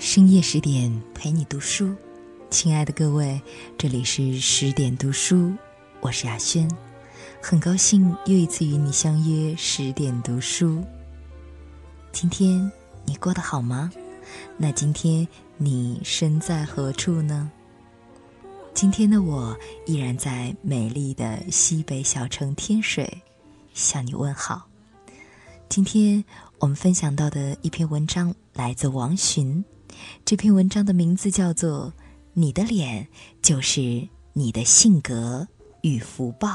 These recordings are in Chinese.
深夜十点陪你读书，亲爱的各位，这里是十点读书，我是雅轩，很高兴又一次与你相约十点读书。今天你过得好吗？那今天你身在何处呢？今天的我依然在美丽的西北小城天水，向你问好。今天我们分享到的一篇文章来自王洵。这篇文章的名字叫做《你的脸就是你的性格与福报》。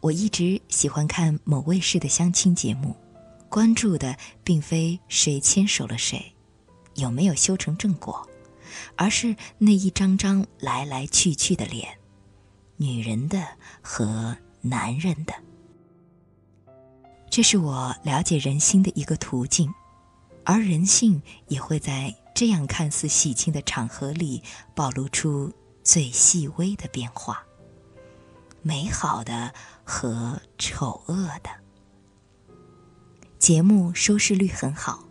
我一直喜欢看某卫视的相亲节目，关注的并非谁牵手了谁，有没有修成正果，而是那一张张来来去去的脸，女人的和男人的。这是我了解人心的一个途径。而人性也会在这样看似喜庆的场合里，暴露出最细微的变化。美好的和丑恶的。节目收视率很好，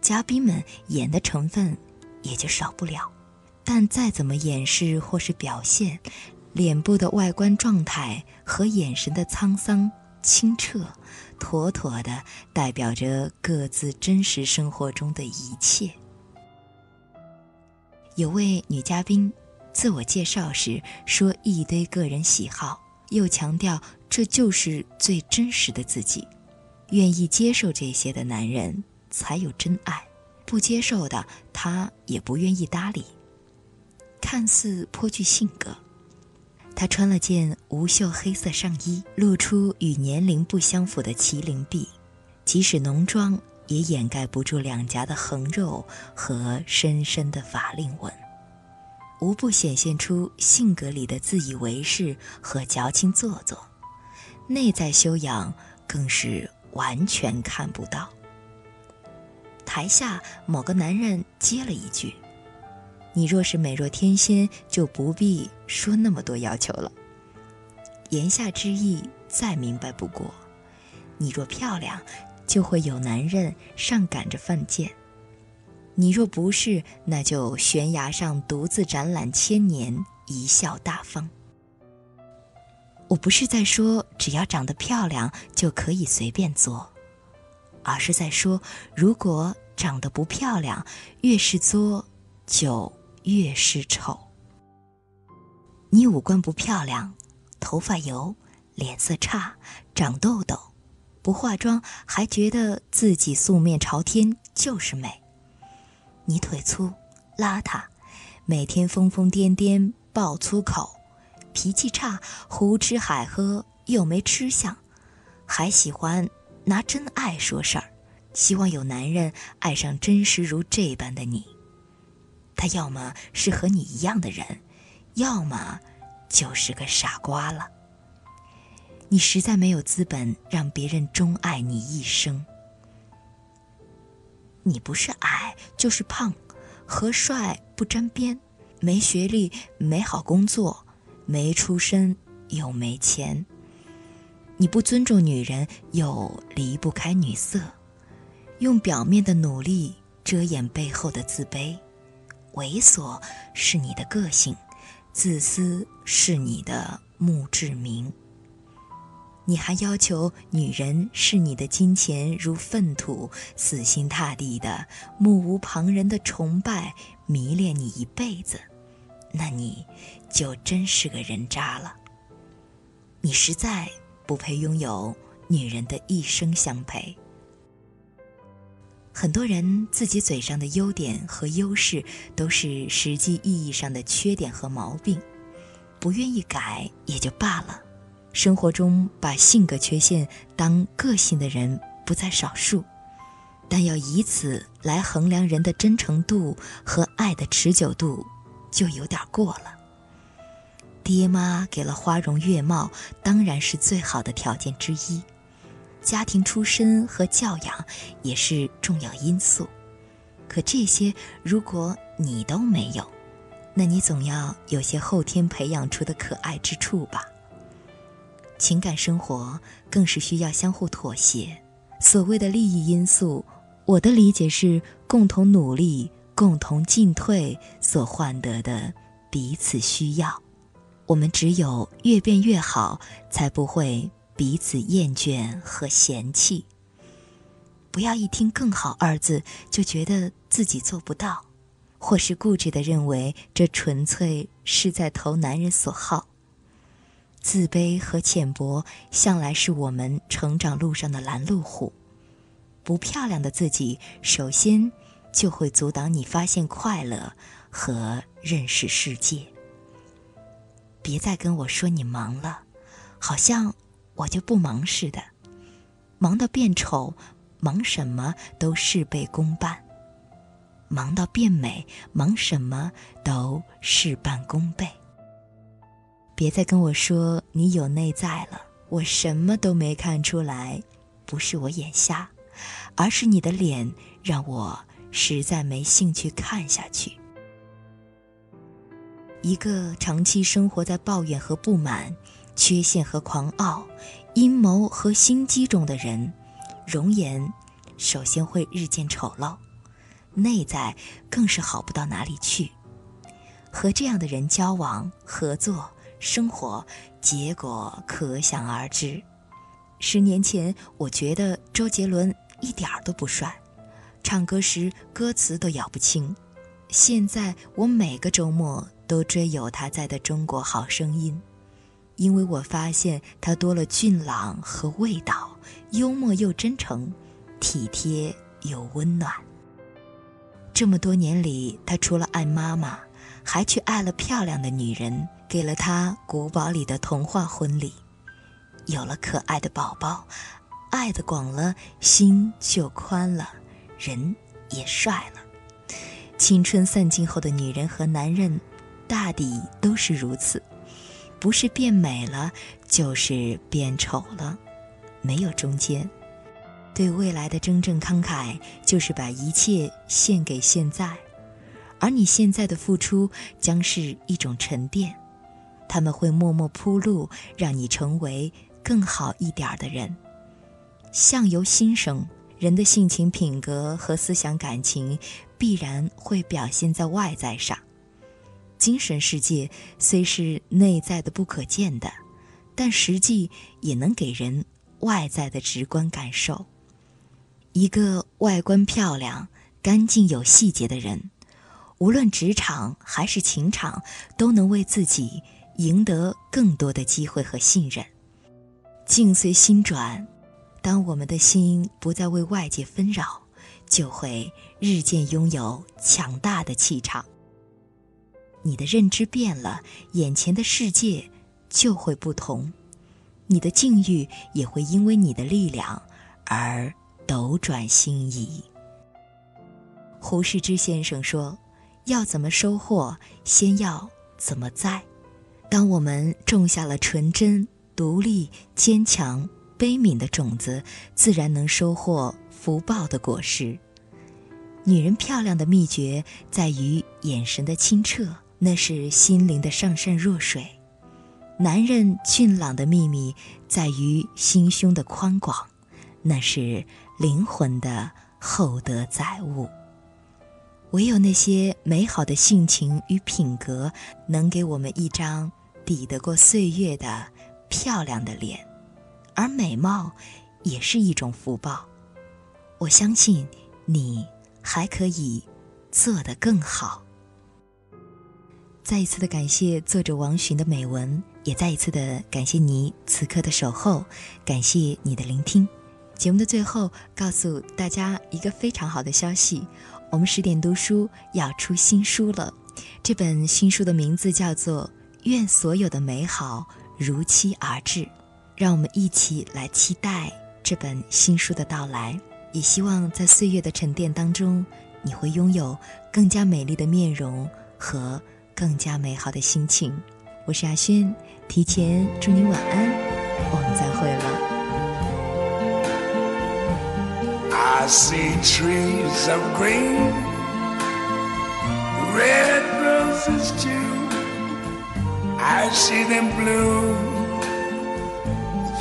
嘉宾们演的成分也就少不了。但再怎么掩饰或是表现，脸部的外观状态和眼神的沧桑。清澈，妥妥的代表着各自真实生活中的一切。有位女嘉宾自我介绍时说一堆个人喜好，又强调这就是最真实的自己。愿意接受这些的男人才有真爱，不接受的他也不愿意搭理。看似颇具性格。他穿了件无袖黑色上衣，露出与年龄不相符的麒麟臂，即使浓妆也掩盖不住两颊的横肉和深深的法令纹，无不显现出性格里的自以为是和矫情做作，内在修养更是完全看不到。台下某个男人接了一句。你若是美若天仙，就不必说那么多要求了。言下之意再明白不过，你若漂亮，就会有男人上赶着犯贱；你若不是，那就悬崖上独自展览千年，贻笑大方。我不是在说只要长得漂亮就可以随便作，而是在说，如果长得不漂亮，越是作，就。越是丑，你五官不漂亮，头发油，脸色差，长痘痘，不化妆还觉得自己素面朝天就是美。你腿粗，邋遢，每天疯疯癫癫，爆粗口，脾气差，胡吃海喝，又没吃相，还喜欢拿真爱说事儿，希望有男人爱上真实如这般的你。他要么是和你一样的人，要么就是个傻瓜了。你实在没有资本让别人钟爱你一生。你不是矮就是胖，和帅不沾边，没学历没好工作，没出身又没钱。你不尊重女人，又离不开女色，用表面的努力遮掩背后的自卑。猥琐是你的个性，自私是你的墓志铭。你还要求女人视你的金钱如粪土，死心塌地的、目无旁人的崇拜、迷恋你一辈子，那你就真是个人渣了。你实在不配拥有女人的一生相陪。很多人自己嘴上的优点和优势，都是实际意义上的缺点和毛病，不愿意改也就罢了。生活中把性格缺陷当个性的人不在少数，但要以此来衡量人的真诚度和爱的持久度，就有点过了。爹妈给了花容月貌，当然是最好的条件之一。家庭出身和教养也是重要因素，可这些如果你都没有，那你总要有些后天培养出的可爱之处吧。情感生活更是需要相互妥协。所谓的利益因素，我的理解是共同努力、共同进退所换得的彼此需要。我们只有越变越好，才不会彼此厌倦和嫌弃。不要一听“更好”二字就觉得自己做不到，或是固执的认为这纯粹是在投男人所好。自卑和浅薄向来是我们成长路上的拦路虎。不漂亮的自己，首先就会阻挡你发现快乐和认识世界。别再跟我说你忙了，好像我就不忙似的。忙到变丑，忙什么都事倍功半；忙到变美，忙什么都事半功倍。别再跟我说你有内在了，我什么都没看出来。不是我眼瞎，而是你的脸让我实在没兴趣看下去。一个长期生活在抱怨和不满、缺陷和狂傲、阴谋和心机中的人，容颜首先会日渐丑陋，内在更是好不到哪里去。和这样的人交往、合作、生活，结果可想而知。十年前，我觉得周杰伦一点儿都不帅，唱歌时歌词都咬不清。现在，我每个周末。都追有他在的《中国好声音》，因为我发现他多了俊朗和味道，幽默又真诚，体贴又温暖。这么多年里，他除了爱妈妈，还去爱了漂亮的女人，给了他古堡里的童话婚礼，有了可爱的宝宝，爱的广了，心就宽了，人也帅了。青春散尽后的女人和男人。大抵都是如此，不是变美了，就是变丑了，没有中间。对未来的真正慷慨，就是把一切献给现在，而你现在的付出将是一种沉淀，他们会默默铺路，让你成为更好一点的人。相由心生，人的性情、品格和思想感情，必然会表现在外在上。精神世界虽是内在的不可见的，但实际也能给人外在的直观感受。一个外观漂亮、干净有细节的人，无论职场还是情场，都能为自己赢得更多的机会和信任。境随心转，当我们的心不再为外界纷扰，就会日渐拥有强大的气场。你的认知变了，眼前的世界就会不同，你的境遇也会因为你的力量而斗转星移。胡适之先生说：“要怎么收获，先要怎么栽。”当我们种下了纯真、独立、坚强、悲悯的种子，自然能收获福报的果实。女人漂亮的秘诀在于眼神的清澈。那是心灵的上善若水，男人俊朗的秘密在于心胸的宽广，那是灵魂的厚德载物。唯有那些美好的性情与品格，能给我们一张抵得过岁月的漂亮的脸，而美貌也是一种福报。我相信你还可以做得更好。再一次的感谢作者王洵的美文，也再一次的感谢你此刻的守候，感谢你的聆听。节目的最后，告诉大家一个非常好的消息：我们十点读书要出新书了。这本新书的名字叫做《愿所有的美好如期而至》，让我们一起来期待这本新书的到来。也希望在岁月的沉淀当中，你会拥有更加美丽的面容和。更加美好的心情，我是阿轩，提前祝你晚安，我们再会了。I see trees of green. roses too. I see them bloom